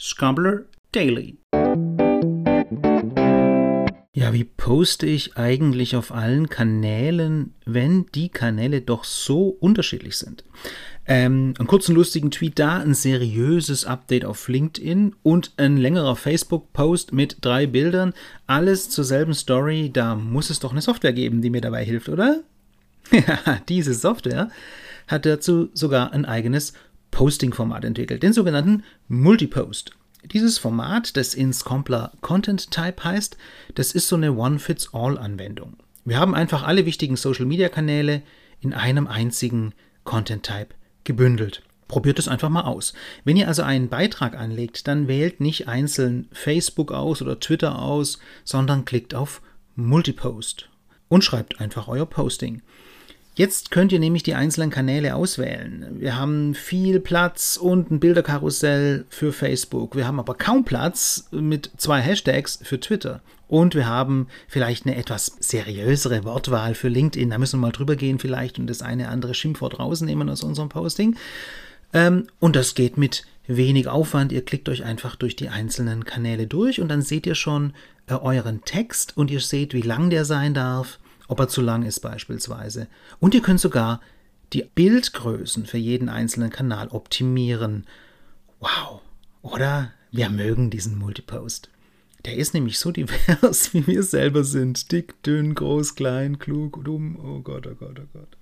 Scrambler Daily. Ja, wie poste ich eigentlich auf allen Kanälen, wenn die Kanäle doch so unterschiedlich sind? Ähm, einen kurzen lustigen Tweet da, ein seriöses Update auf LinkedIn und ein längerer Facebook-Post mit drei Bildern. Alles zur selben Story. Da muss es doch eine Software geben, die mir dabei hilft, oder? Ja, diese Software hat dazu sogar ein eigenes Posting-Format entwickelt, den sogenannten Multipost. Dieses Format, das in Scompler Content Type heißt, das ist so eine One-Fits-All-Anwendung. Wir haben einfach alle wichtigen Social-Media-Kanäle in einem einzigen Content Type gebündelt. Probiert es einfach mal aus. Wenn ihr also einen Beitrag anlegt, dann wählt nicht einzeln Facebook aus oder Twitter aus, sondern klickt auf Multipost und schreibt einfach euer Posting. Jetzt könnt ihr nämlich die einzelnen Kanäle auswählen. Wir haben viel Platz und ein Bilderkarussell für Facebook. Wir haben aber kaum Platz mit zwei Hashtags für Twitter. Und wir haben vielleicht eine etwas seriösere Wortwahl für LinkedIn. Da müssen wir mal drüber gehen vielleicht und das eine andere Schimpfwort rausnehmen aus unserem Posting. Ähm, und das geht mit wenig Aufwand. Ihr klickt euch einfach durch die einzelnen Kanäle durch und dann seht ihr schon äh, euren Text und ihr seht, wie lang der sein darf ob er zu lang ist beispielsweise. Und ihr könnt sogar die Bildgrößen für jeden einzelnen Kanal optimieren. Wow, oder? Wir mögen diesen Multipost. Der ist nämlich so divers, wie wir selber sind. Dick, dünn, groß, klein, klug, dumm. Oh Gott, oh Gott, oh Gott.